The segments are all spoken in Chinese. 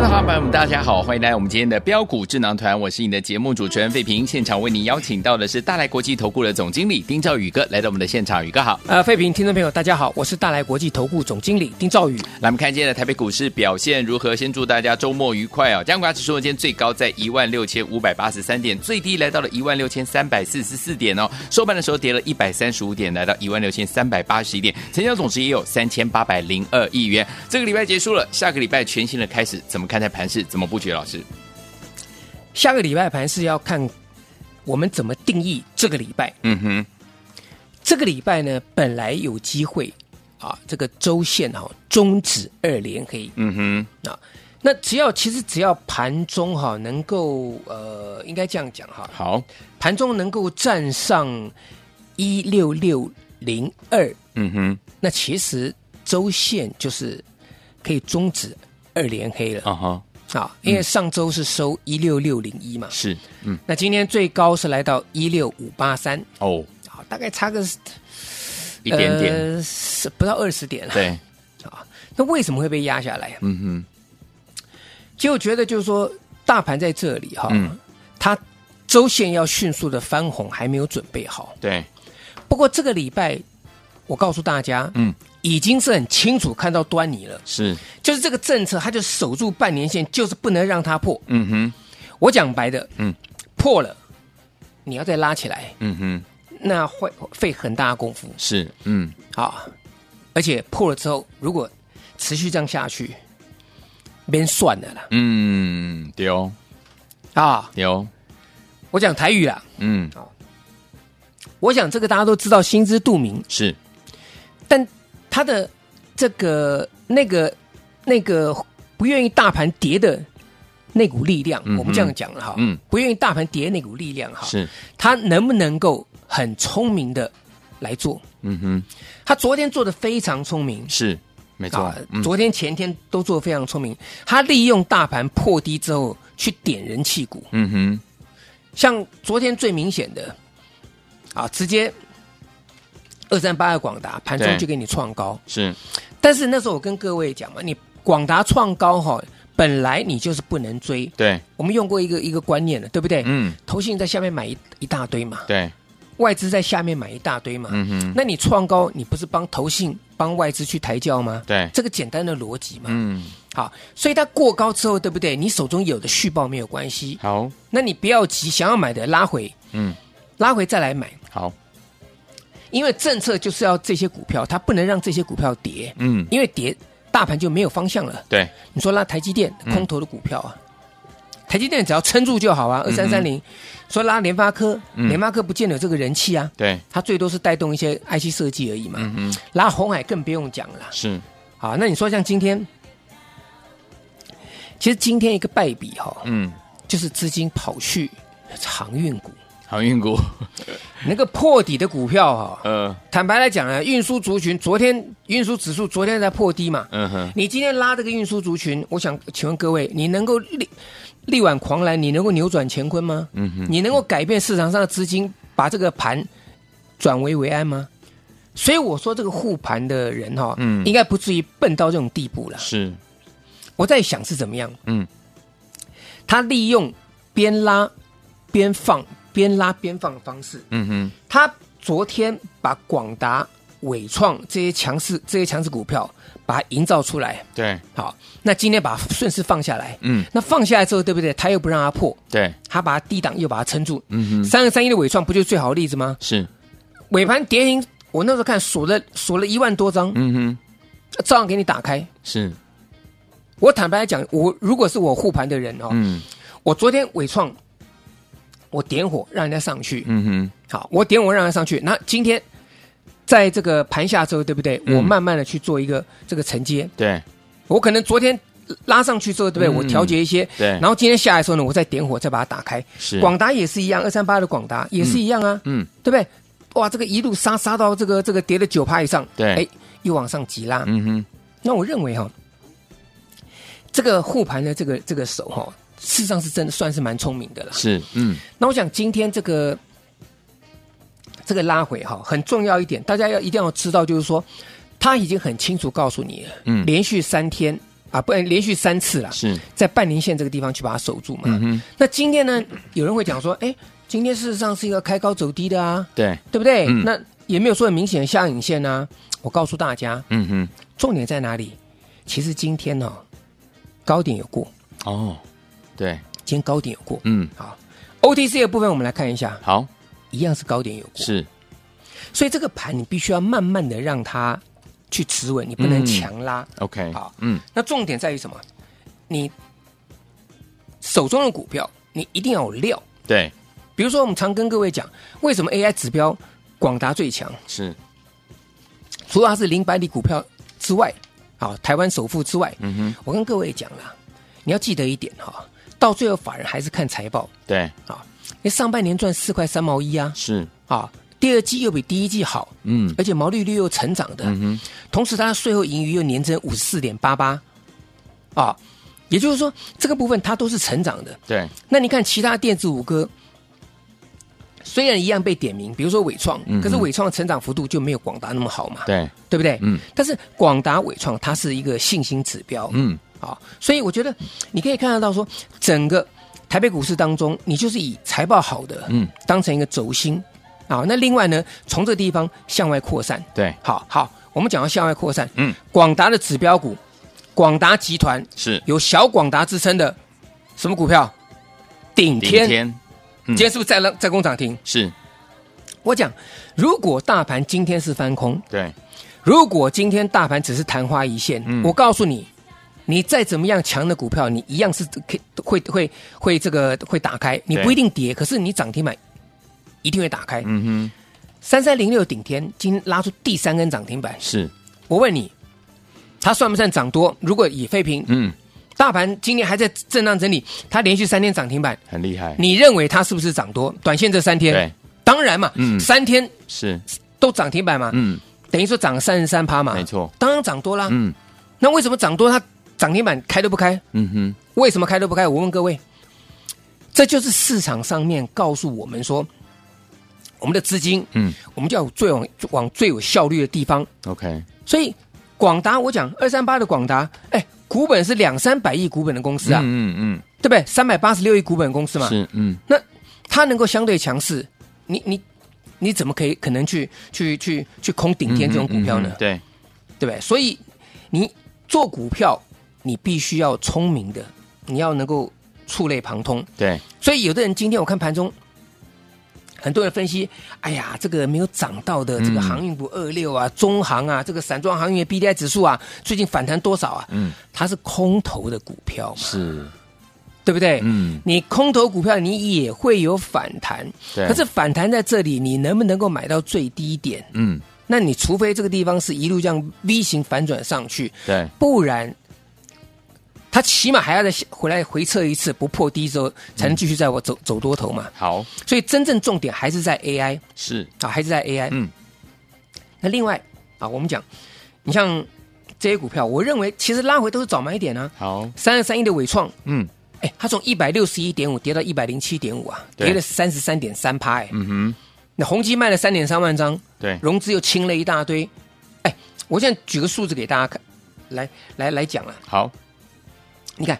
听众朋友们，大家好，欢迎来我们今天的标股智囊团，我是你的节目主持人费平。现场为您邀请到的是大来国际投顾的总经理丁兆宇哥来到我们的现场，宇哥好。呃，费平听众朋友大家好，我是大来国际投顾总经理丁兆宇。来，我们看今天的台北股市表现如何？先祝大家周末愉快啊！加权指数今天最高在一万六千五百八十三点，最低来到了一万六千三百四十四点哦。收盘的时候跌了一百三十五点，来到一万六千三百八十一点，成交总值也有三千八百零二亿元。这个礼拜结束了，下个礼拜全新的开始，怎么看待盘势？怎么布局？老师，下个礼拜盘是要看我们怎么定义这个礼拜。嗯哼，这个礼拜呢，本来有机会啊，这个周线哈、啊、终止二连黑。嗯哼，啊，那只要其实只要盘中哈、啊、能够呃，应该这样讲哈、啊，好，盘中能够站上一六六零二。嗯哼，那其实周线就是可以终止二连黑了。啊哈。好，因为上周是收一六六零一嘛，是，嗯，那今天最高是来到一六五八三，哦，好，大概差个一点点，呃、不到二十点。了，对，啊，那为什么会被压下来？嗯哼，其实我觉得就是说，大盘在这里哈，嗯，它周线要迅速的翻红还没有准备好，对，不过这个礼拜，我告诉大家，嗯。已经是很清楚看到端倪了，是，就是这个政策，它就守住半年线，就是不能让它破。嗯哼，我讲白的，嗯，破了，你要再拉起来，嗯哼，那会费很大的功夫。是，嗯，好，而且破了之后，如果持续这样下去，别算了啦。嗯，丢啊，丢，我讲台语啦，嗯，好，我想这个大家都知道，心知肚明。是，但。他的这个那个那个不愿意大盘跌的那股力量，嗯、我们这样讲了哈，嗯，不愿意大盘跌那股力量哈，是，他能不能够很聪明的来做？嗯哼，他昨天做的非常聪明，是，没错，嗯、昨天前天都做的非常聪明，他利用大盘破低之后去点人气股，嗯哼，像昨天最明显的啊，直接。二三八二广达盘中就给你创高，是，但是那时候我跟各位讲嘛，你广达创高哈，本来你就是不能追，对，我们用过一个一个观念了，对不对？嗯，投信在下面买一一大堆嘛，对，外资在下面买一大堆嘛，嗯哼，那你创高，你不是帮投信帮外资去抬轿吗？对，这个简单的逻辑嘛，嗯，好，所以它过高之后，对不对？你手中有的续报没有关系，好，那你不要急，想要买的拉回，嗯，拉回再来买，好。因为政策就是要这些股票，它不能让这些股票跌。嗯，因为跌，大盘就没有方向了。对，你说拉台积电空头的股票啊，嗯、台积电只要撑住就好啊。二三三零，说拉联发科，嗯、联发科不见得有这个人气啊。对，它最多是带动一些 IC 设计而已嘛。嗯嗯，拉红海更不用讲了。是，好，那你说像今天，其实今天一个败笔哈，嗯，就是资金跑去航运股。航运股，那个破底的股票哈，嗯，坦白来讲呢，运输族群昨天运输指数昨天在破低嘛，嗯哼，你今天拉这个运输族群，我想请问各位，你能够力力挽狂澜，你能够扭转乾坤吗？嗯哼，你能够改变市场上的资金，把这个盘转危为安吗？所以我说这个护盘的人哈，嗯，应该不至于笨到这种地步了。是，我在想是怎么样，嗯，他利用边拉边放。边拉边放的方式，嗯哼，他昨天把广达、伟创这些强势、这些强势股票，把它营造出来，对，好，那今天把它顺势放下来，嗯，那放下来之后，对不对？他又不让它破，对，他把它低档又把它撑住，嗯哼，三二三一的伟创不就是最好的例子吗？是，尾盘跌停，我那时候看锁了锁了一万多张，嗯哼，照样给你打开，是，我坦白来讲，我如果是我护盘的人哦，嗯，我昨天伟创。我点火让人家上去，嗯哼，好，我点火让人家上去。那今天在这个盘下之后，对不对？嗯。我慢慢的去做一个这个承接，对，我可能昨天拉上去之后，对不对？嗯。我调节一些，对。然后今天下来的时候呢，我再点火，再把它打开。是。广达也是一样，二三八的广达也是一样啊，嗯，对不对？哇，这个一路杀杀到这个这个跌了九趴以上，对。哎，又往上急拉。嗯哼，那我认为哈、这个护盘的这个这个手哈、事实上是真的算是蛮聪明的了。是，嗯，那我想今天这个这个拉回哈，很重要一点，大家要一定要知道，就是说他已经很清楚告诉你了，嗯连续三天啊，不，连续三次了，是，在半年线这个地方去把它守住嘛。嗯，那今天呢，有人会讲说，哎，今天事实上是一个开高走低的啊，对，对不对？嗯那也没有说很明显的下影线啊。我告诉大家，嗯哼，重点在哪里？其实今天呢、哦，高点有过，哦，对，今天高点有过。嗯，好，OTC 的部分我们来看一下，好，一样是高点有过。是，所以这个盘你必须要慢慢的让它去持稳，你不能强拉。OK，好。嗯，那重点在于什么？你手中的股票，你一定要有料。对，比如说，我们常跟各位讲，为什么 AI 指标广达最强？是，除了它是零百里股票之外，啊，台湾首富之外，嗯哼，我跟各位讲了，你要记得一点哈，到最后法人还是看财报。对，啊。因为上半年赚四块三毛一啊，是，啊，第二季又比第一季好，嗯，而且毛利率又成长的，嗯哼，同时它的税后盈余又年增五十四点八八，啊，也就是说这个部分它都是成长的。对，那你看其他电子五哥，虽然一样被点名，比如说伟创，嗯可是伟创的成长幅度就没有广达那么好嘛，对，对不对？嗯，但是广达伟创它是一个信心指标，嗯，啊，所以我觉得你可以看得到说，整个台北股市当中，你就是以财报好的，嗯，当成一个轴心。啊。那另外呢，从这个地方向外扩散，对，好好，我们讲到向外扩散，嗯，广达的指标股，广达集团是，有小广达之称的什么股票？顶天，顶天，嗯。今天是不是再再攻涨停？是，我讲，如果大盘今天是翻空，对，如果今天大盘只是昙花一现，嗯。我告诉你，你再怎么样强的股票，你一样是可会会会这个会打开，你不一定跌，可是你涨停板一定会打开。嗯哼，三三零六顶天今天拉出第三根涨停板，是，我问你，它算不算涨多？如果以废平，嗯，大盘今天还在震荡整理，它连续三天涨停板，很厉害，你认为它是不是涨多？短线这三天，对，当然嘛，嗯。三天是，都涨停板嘛，嗯，等于说涨了三十三趴嘛，没错，当然涨多啦。嗯，那为什么涨多？它涨停板开都不开？嗯哼，为什么开都不开？我问各位，这就是市场上面告诉我们说，我们的资金，嗯我们就要最往往最有效率的地方。，OK，所以广达，我讲二三八的广达，哎，股本是两三百亿股本的公司啊，嗯嗯对不对？三百八十六亿股本的公司嘛，是，嗯，那它能够相对强势，你你你怎么可以可能去去去去空顶天这种股票呢？对，对不对？所以你做股票，你必须要聪明的，你要能够触类旁通。对，所以有的人今天我看盘中，很多人分析，哎呀，这个没有涨到的这个航运股二六啊、中航啊，这个散装航运的 BDI 指数啊，最近反弹多少啊？嗯，它是空头的股票嘛，是，对不对？嗯，你空头股票你也会有反弹，对，可是反弹在这里，你能不能够买到最低点？嗯，那你除非这个地方是一路这样 V 型反转上去，对，不然它起码还要再回来回撤一次，不破低之后才能继续在我走、走多头嘛。好，所以真正重点还是在 AI 是，啊，还是在 AI。嗯，那另外啊，我们讲，你像这些股票，我认为其实拉回都是早买点啊。好，三二三一的伟创，嗯，哎，它从一百六十一点五跌到一百零七点五啊，跌了三十三点三趴，哎，嗯哼，那宏基卖了三点三万张，对，融资又清了一大堆，哎，我现在举个数字给大家看，来来来讲啊，好，你看，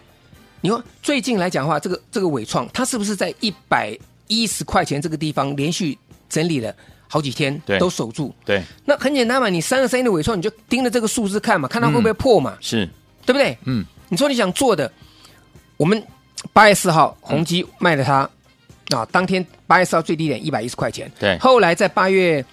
你说最近来讲的话，这个这个纬创，它是不是在一百一十块钱这个地方连续整理了好几天，对都守住？对，那很简单嘛，你三个三一的纬创，你就盯着这个数字看嘛，看它会不会破嘛，是，对不对？嗯，你说你想做的，我们八月四号宏基卖了它、啊，当天八月四号最低点一百一十块钱，对后来在八月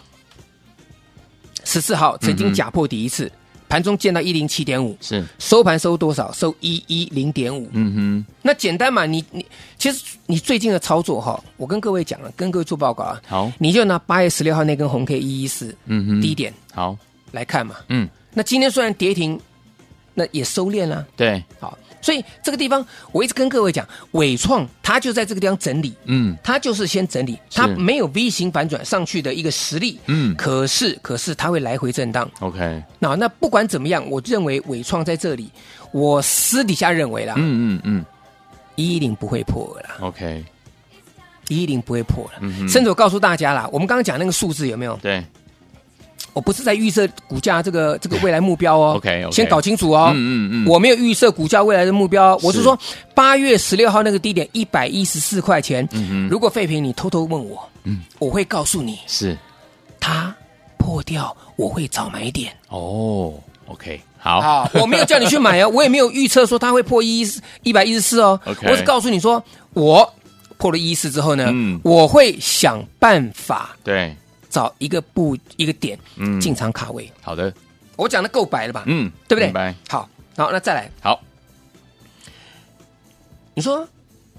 十四号曾经假破底一次，盘中见到一零七点五，是收盘收多少？收一一零点五。嗯哼，那简单嘛，你你其实你最近的操作哈，我跟各位讲了，跟各位做报告啊。好，你就拿八月十六号那根红 K 一一四，嗯哼，低点好来看嘛。嗯，那今天虽然跌停，那也收敛了。对，好，所以这个地方我一直跟各位讲，伟创它就在这个地方整理，嗯，它就是先整理，是。它没有 V 型反转上去的一个实力，嗯。可是可是它会来回震荡。，OK，那那不管怎么样，我认为伟创在这里，我私底下认为啦，嗯嗯嗯。一一零不会破了啦，，OK，一一零不会破了。嗯甚至我告诉大家啦，我们刚刚讲那个数字有没有？对，我不是在预设股价这个这个未来目标哦 OK，OK 先搞清楚哦。嗯嗯嗯我没有预设股价未来的目标哦，我是是说八月十六号那个低点一百一十四块钱。如果废品你偷偷问我，嗯我会告诉你，是，它破掉我会早买点。哦，OK，好，好，我没有叫你去买哦，我也没有预测说它会破一一百一十四哦。OK 我只告诉你说，我破了一四之后呢，嗯我会想办法对，找一个布一个点嗯进场卡位。好的，我讲的够白了吧？嗯，对不对？白，好，好，那再来，好，你说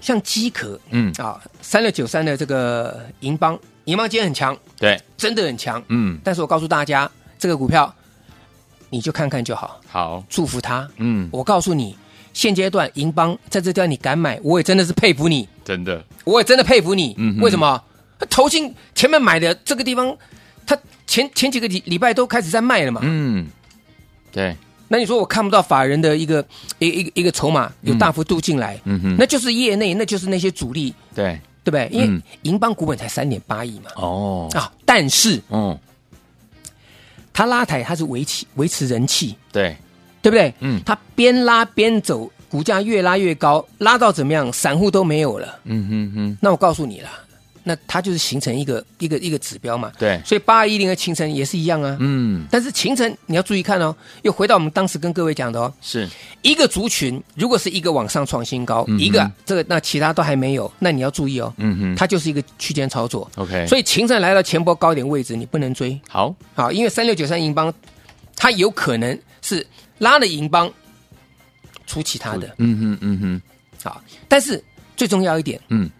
像机壳嗯，啊，三六九三的这个银邦，银邦今天很强，对，真的很强。嗯，但是我告诉大家，这个股票你就看看就好，好，祝福他。嗯，我告诉你，现阶段银邦在这段你敢买，我也真的是佩服你，真的，我也真的佩服你。嗯为什么？投信前面买的这个地方，他前前几个礼礼拜都开始在卖了嘛。嗯，对，那你说我看不到法人的一个一个一个一个筹码有大幅度进来，嗯哼那就是业内，那就是那些主力，对，对不对？因为嗯银邦股本才三点八亿嘛，哦，啊，但是嗯，他拉抬他是维持维持人气，对，对不对？嗯他边拉边走，股价越拉越高，拉到怎么样？散户都没有了。嗯哼哼，那我告诉你啦，那它就是形成一个一个一个指标嘛。对，所以八二一零的秦城也是一样啊。嗯，但是秦城你要注意看哦，又回到我们当时跟各位讲的哦，是，一个族群如果是一个往上创新高，嗯一个这个那其他都还没有，那你要注意哦，嗯哼。它就是一个区间操作。，OK，所以秦城来到前波高点位置，你不能追。好，好，因为三六九三银邦，它有可能是拉了银邦出其他的。嗯哼嗯哼，好，但是最重要一点，嗯，它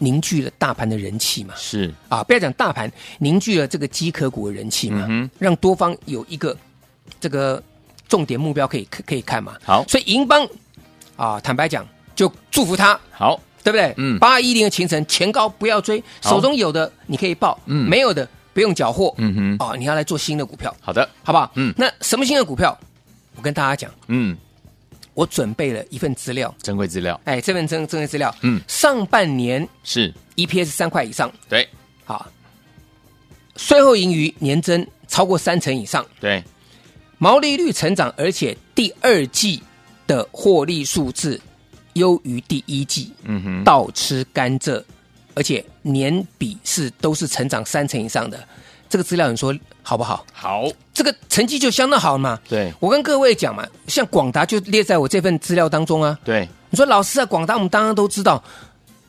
凝聚了大盘的人气嘛。是，啊，不要讲大盘，凝聚了这个机壳股的人气嘛，嗯让多方有一个这个重点目标可以可以看嘛。好。所以银邦啊，坦白讲，就祝福他，好，对不对？嗯。八一零的秦城前高不要追，手中有的你可以报，嗯。没有的不用缴获，嗯哼，哦，你要来做新的股票，好的，好不好？嗯。那什么新的股票？我跟大家讲，嗯，我准备了一份资料，珍贵资料，哎，这份珍珍贵资料，嗯。上半年是。EPS 三块以上，对，好，税后盈余年增超过三成以上，对，毛利率成长，而且第二季的获利数字优于第一季，嗯哼，倒吃甘蔗，而且年比是都是成长三成以上的，这个资料你说好不好？好，这个成绩就相当好嘛。对，我跟各位讲嘛，像广达就列在我这份资料当中啊。对，你说老师啊，广达我们当然都知道，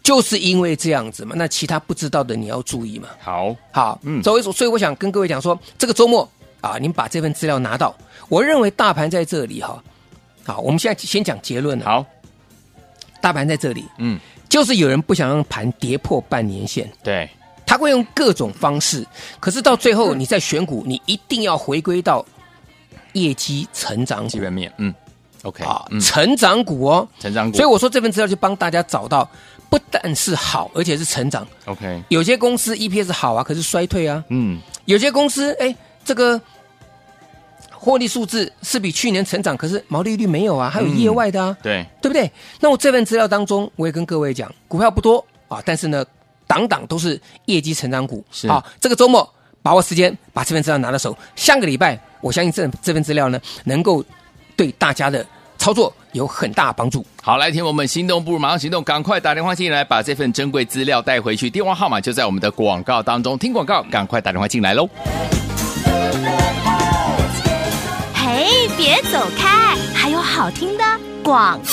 就是因为这样子嘛。那其他不知道的你要注意嘛。好，好，嗯嗯，所以所以我想跟各位讲说，这个周末啊，你们把这份资料拿到。我认为大盘在这里哈，好，我们现在先讲结论了。好，大盘在这里，嗯，就是有人不想让盘跌破半年线，对，他会用各种方式，可是到最后你在选股，你一定要回归到业绩成长基本面，嗯，OK，啊，嗯，成长股哦。成长股，所以我说这份资料就帮大家找到，不但是好，而且是成长。OK，有些公司 EPS 好啊，可是衰退啊。嗯，有些公司哎，这个获利数字是比去年成长，可是毛利率没有啊，还有业外的啊，对，对不对？那我这份资料当中，我也跟各位讲，股票不多啊，但是呢，档档都是业绩成长股。是好，这个周末把握时间，把这份资料拿到手。下个礼拜，我相信这这份资料呢，能够对大家的操作有很大帮助。好，来听我们心动不如马上行动，赶快打电话进来，把这份珍贵资料带回去。电话号码就在我们的广告当中，听广告，赶快打电话进来喽。嘿，别走开，还有好听的广告。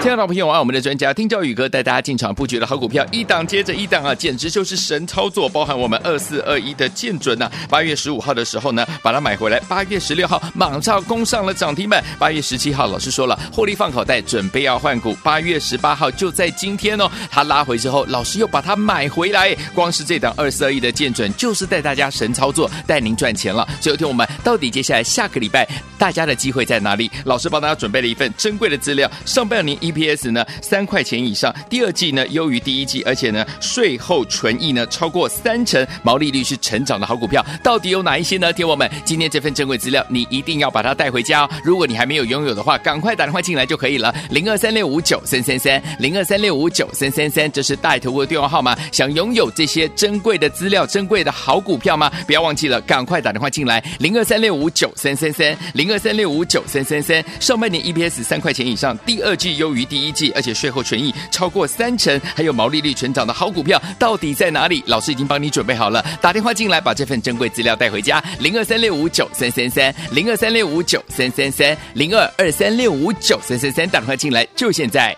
亲爱的朋友啊，我们的专家丁兆宇哥带大家进场布局的好股票，一档接着一档啊，简直就是神操作。包含我们二四二一的建准呐、啊，八月十五号的时候呢，把它买回来，八月十六号马上攻上了涨停板，八月十七号老师说了，获利放口袋，准备要换股，八月十八号就在今天哦，他拉回之后，老师又把它买回来，光是这档二四二一的建准，就是带大家神操作，带您赚钱了。最后听我们到底接下来下个礼拜大家的机会在哪里？老师帮大家准备了一份珍贵的资料，上半年。EPS 呢，三块钱以上，第二季呢优于第一季，而且呢税后纯益呢超过三成，毛利率是成长的好股票，到底有哪一些呢？听我们今天这份珍贵资料，你一定要把它带回家哦。如果你还没有拥有的话，赶快打电话进来就可以了，零二三六五九三三三，零二三六五九三三三，这是带头的电话号码。想拥有这些珍贵的资料、珍贵的好股票吗？不要忘记了，赶快打电话进来，零二三六五九三三三，零二三六五九三三三。上半年 EPS 三块钱以上，第二季优于。第一季，而且税后权益超过三成，还有毛利率成长的好股票，到底在哪里？老师已经帮你准备好了，打电话进来，把这份珍贵资料带回家。零二三六五九三三三，零二三六五九三三三，零二二三六五九三三三，打电话进来就现在。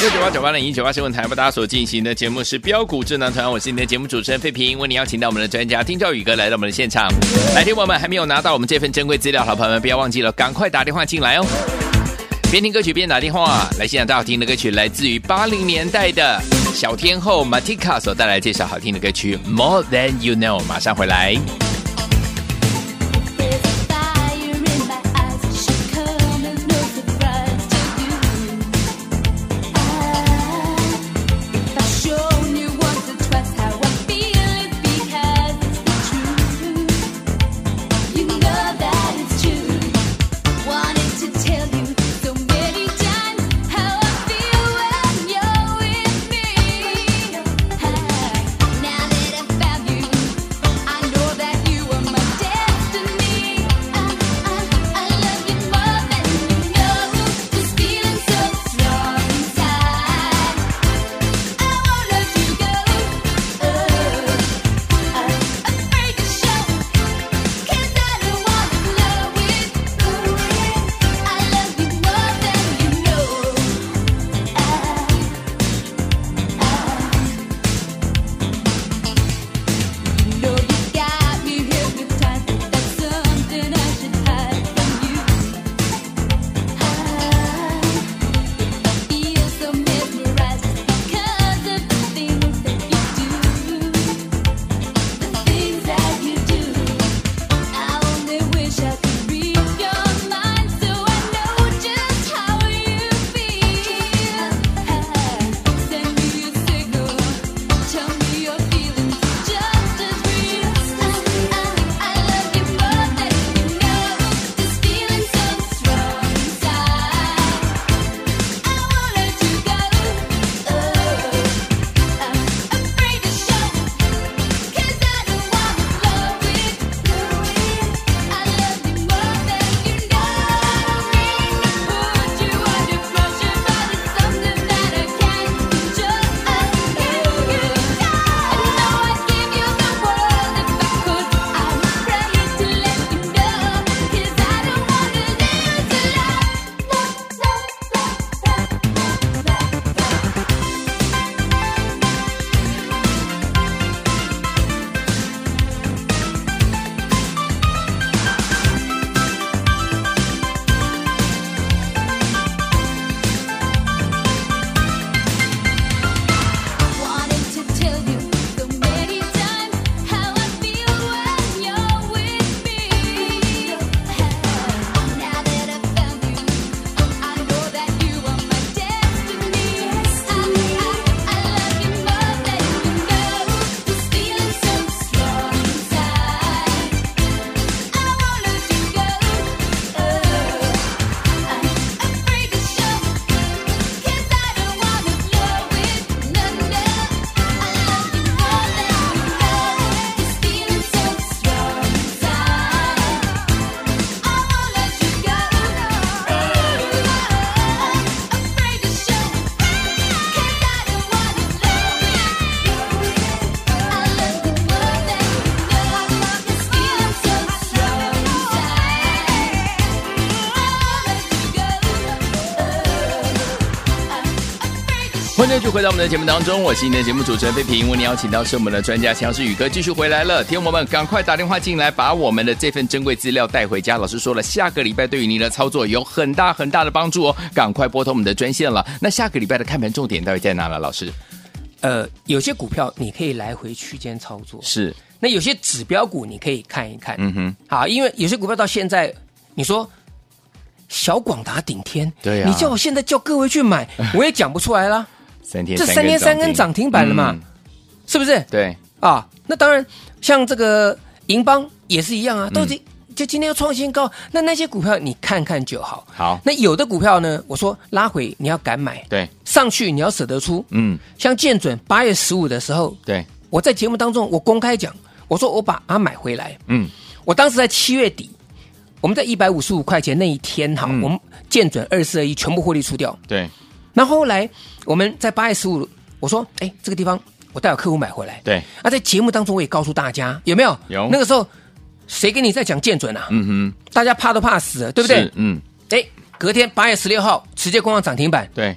六九八九八零一九八新闻台为大家所进行的节目是标股智囊团，我是你的节目主持人费平，为你邀请到我们的专家丁兆宇哥来到我们的现场。来听我们还没有拿到我们这份珍贵资料，好朋友们不要忘记了，赶快打电话进来哦。边听歌曲边打电话，来欣赏最好听的歌曲来自于八零年代的小天后 Matika 所带来这首好听的歌曲 More Than You Know，马上回来。继续回到我们的节目当中，我是你的节目主持人费平。为你邀请到是我们的专家强势宇哥继续回来了，听我们赶快打电话进来，把我们的这份珍贵资料带回家。老师说了，下个礼拜对于您的操作有很大很大的帮助哦，赶快拨通我们的专线了。那下个礼拜的看盘重点到底在哪了？老师？呃，有些股票你可以来回区间操作，是。那有些指标股你可以看一看，嗯哼，好，因为有些股票到现在，你说。小广达顶天，对呀、啊，你叫我现在叫各位去买，我也讲不出来了。三天，这三天三根涨停板了嘛，嗯、是不是？对啊，那当然，像这个银邦也是一样啊，都是、嗯、就今天要创新高，那那些股票你看看就好。好，那有的股票呢，我说拉回你要敢买，对，上去你要舍得出。嗯，像建准八月十五的时候，对，我在节目当中我公开讲，我说我把它买回来。嗯，我当时在七月底。我们在一百五十五块钱那一天哈，嗯、我们见准二四二一全部获利出掉。对，那后，后来我们在八月十五，我说，哎，这个地方我带有客户买回来。对，啊，在节目当中我也告诉大家，有没有？有。那个时候谁跟你在讲建准啊？嗯哼，大家怕都怕死了，对不对？嗯。哎，隔天八月十六号直接攻上涨停板。对，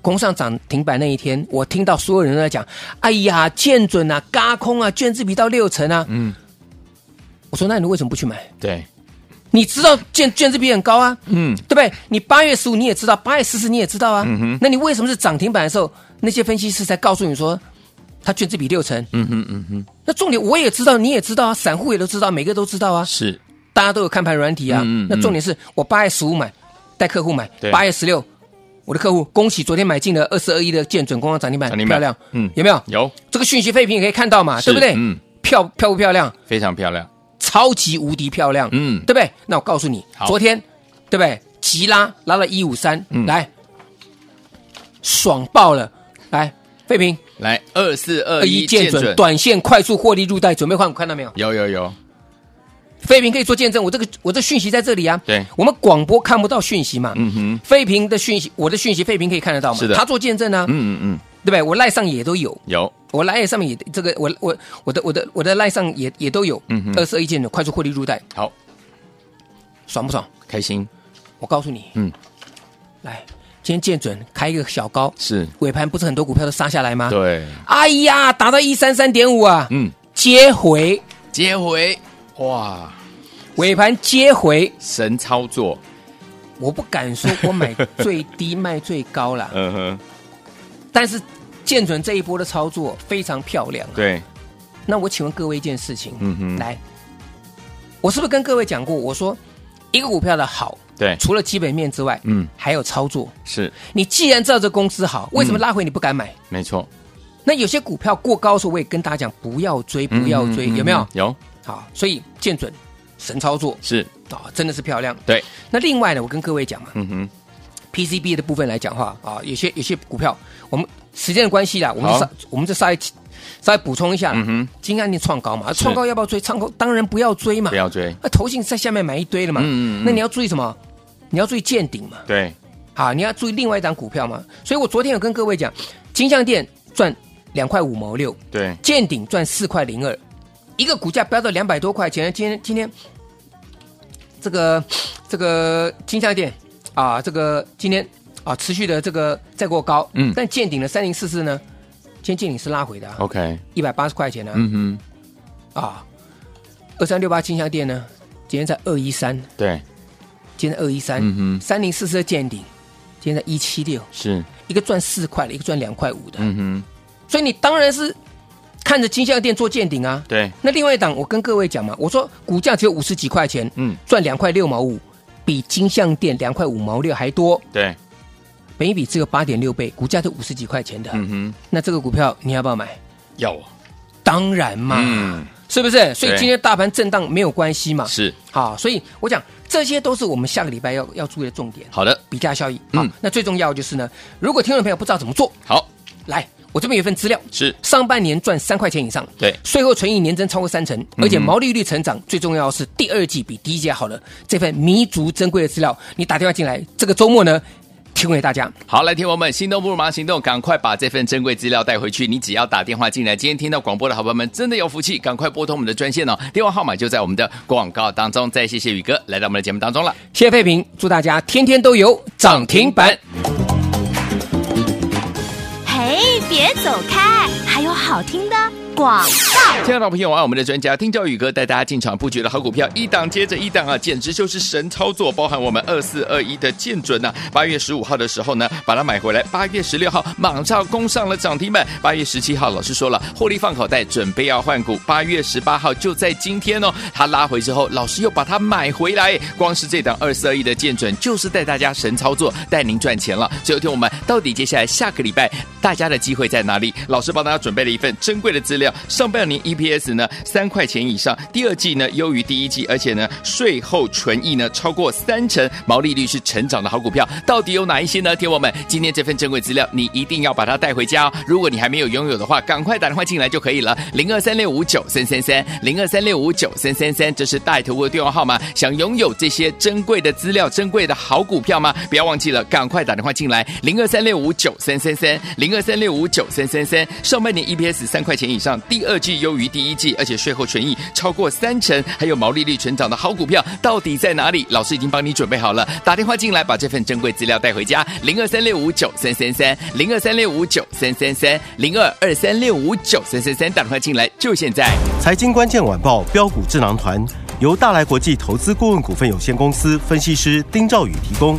攻上涨停板那一天，我听到所有人都在讲，哎呀，建准啊，嘎空啊，卷子比到六成啊。嗯。我说，那你为什么不去买？对。你知道券券资比很高啊，嗯，对不对？你八月十五你也知道，八月十四你也知道啊，嗯哼。那你为什么是涨停板的时候，那些分析师才告诉你说，他券资比六成？嗯哼嗯哼。那重点我也知道，你也知道啊，散户也都知道，每个都知道啊。是，大家都有看盘软体啊。嗯嗯。那重点是我八月十五买，带客户买，对。八月十六，我的客户恭喜昨天买进了二四二一的建准攻上涨停板，漂亮。嗯，有没有？有。这个讯息废品也可以看到嘛，对不对？嗯。漂漂不漂亮？非常漂亮。超级无敌漂亮，嗯，对不对？那我告诉你，昨天对不对？急拉拉了一五三，来，爽爆了！来，废平，来二四二一见准，短线快速获利入袋，准备换股，看到没有？有有有，废平可以做见证，我这个我这讯息在这里啊。对，我们广播看不到讯息嘛，嗯哼，废平的讯息，我的讯息，废平可以看得到嘛？是的，他做见证呢，嗯嗯嗯，对不对？我赖上也都有，有。我 LINE 上面也这个，我我我的我的我的 LINE 上也也都有，嗯哼，二十二件的快速获利入袋，好，爽不爽？开心。我告诉你，嗯，来，今天见准开一个小高，是。尾盘不是很多股票都杀下来吗？对，哎呀，打到一三三点五啊，嗯，接回。接回，哇，尾盘接回，神操作，我不敢说我买最低 卖最高了，嗯哼，但是。建准这一波的操作非常漂亮，啊，对。那我请问各位一件事情，嗯哼，来，我是不是跟各位讲过？我说一个股票的好，对，除了基本面之外，嗯，还有操作。是你既然知道这公司好，为什么拉回你不敢买？嗯、没错。那有些股票过高的时候，我也跟大家讲不要追，不要追，嗯、有没有？有。好，所以建准神操作是啊、哦，真的是漂亮。对。那另外呢，我跟各位讲嘛，嗯哼，PCB 的部分来讲话啊，有些有些股票我们。时间的关系啦，我们稍我们再稍微稍微补充一下。嗯哼，金安你创高嘛，创高要不要追？创高当然不要追嘛，不要追。那投信在下面买一堆了嘛，嗯嗯。那你要注意什么？你要注意见顶嘛。对。好，你要注意另外一档股票嘛。所以我昨天有跟各位讲，金像电赚两块五毛六，对，见顶赚四块零二，一个股价飙到两百多块钱。今天今天这个这个金像电啊，这个今天。啊，持续的这个再过高，嗯，但见顶的三零四四呢，今天见顶是拉回的，啊，OK，一百八十块钱呢，嗯哼，啊，二三六八金像电呢，今天在二一三，对，今天二一三，嗯哼，三零四四的见顶，今天在一七六，是。一个赚四块的，一个赚两块五的，嗯哼，所以你当然是看着金像电做见顶啊，对，那另外一档我跟各位讲嘛，我说股价只有五十几块钱，嗯，赚两块六毛五，比金像店两块五毛六还多，对。本一比只有八点六倍，股价都五十几块钱的，嗯哼，那这个股票你要不要买？要，当然嘛，嗯，是不是？所以今天大盘震荡没有关系嘛，是，好，所以我讲这些都是我们下个礼拜要要注意的重点。好的，比价效益，好，嗯，那最重要就是呢，如果听众朋友不知道怎么做，好，来，我这边有一份资料，是上半年赚三块钱以上，对，税后存益年增超过三成，而且毛利率成长，最重要是第二季比第一季好了，这份弥足珍贵的资料，你打电话进来，这个周末呢。提供给大家。好，来，听我们心动不如马上行动，赶快把这份珍贵资料带回去。你只要打电话进来，今天听到广播的好朋友们真的有福气，赶快拨通我们的专线哦，电话号码就在我们的广告当中。再谢谢宇哥来到我们的节目当中了，谢谢费平，祝大家天天都有涨停板。哎，别走开，还有好听的。广告，亲爱的朋友啊，我们的专家丁兆宇哥带大家进场布局的好股票，一档接着一档啊，简直就是神操作。包含我们二四二一的建准呐，八月十五号的时候呢，把它买回来，八月十六号马上攻上了涨停板，八月十七号老师说了，获利放口袋，准备要换股，八月十八号就在今天哦，他拉回之后，老师又把它买回来，光是这档二四二一的建准，就是带大家神操作，带您赚钱了。最后听我们到底接下来下个礼拜大家的机会在哪里？老师帮大家准备了一份珍贵的资料。上半年 EPS 呢三块钱以上，第二季呢优于第一季，而且呢税后纯益呢超过三成，毛利率是成长的好股票，到底有哪一些呢？听我们今天这份珍贵资料，你一定要把它带回家哦。如果你还没有拥有的话，赶快打电话进来就可以了，零二三六五九三三三，零二三六五九三三三，这是大头的电话号码。想拥有这些珍贵的资料、珍贵的好股票吗？不要忘记了，赶快打电话进来，零二三六五九三三三，零二三六五九三三三。上半年 EPS 三块钱以上。第二季优于第一季，而且税后权益超过三成，还有毛利率成长的好股票，到底在哪里？老师已经帮你准备好了，打电话进来，把这份珍贵资料带回家。零二三六五九三三三，零二三六五九三三三，零二二三六五九三三三，打电话进来就现在。财经关键晚报标股智囊团由大来国际投资顾问股份有限公司分析师丁兆宇提供。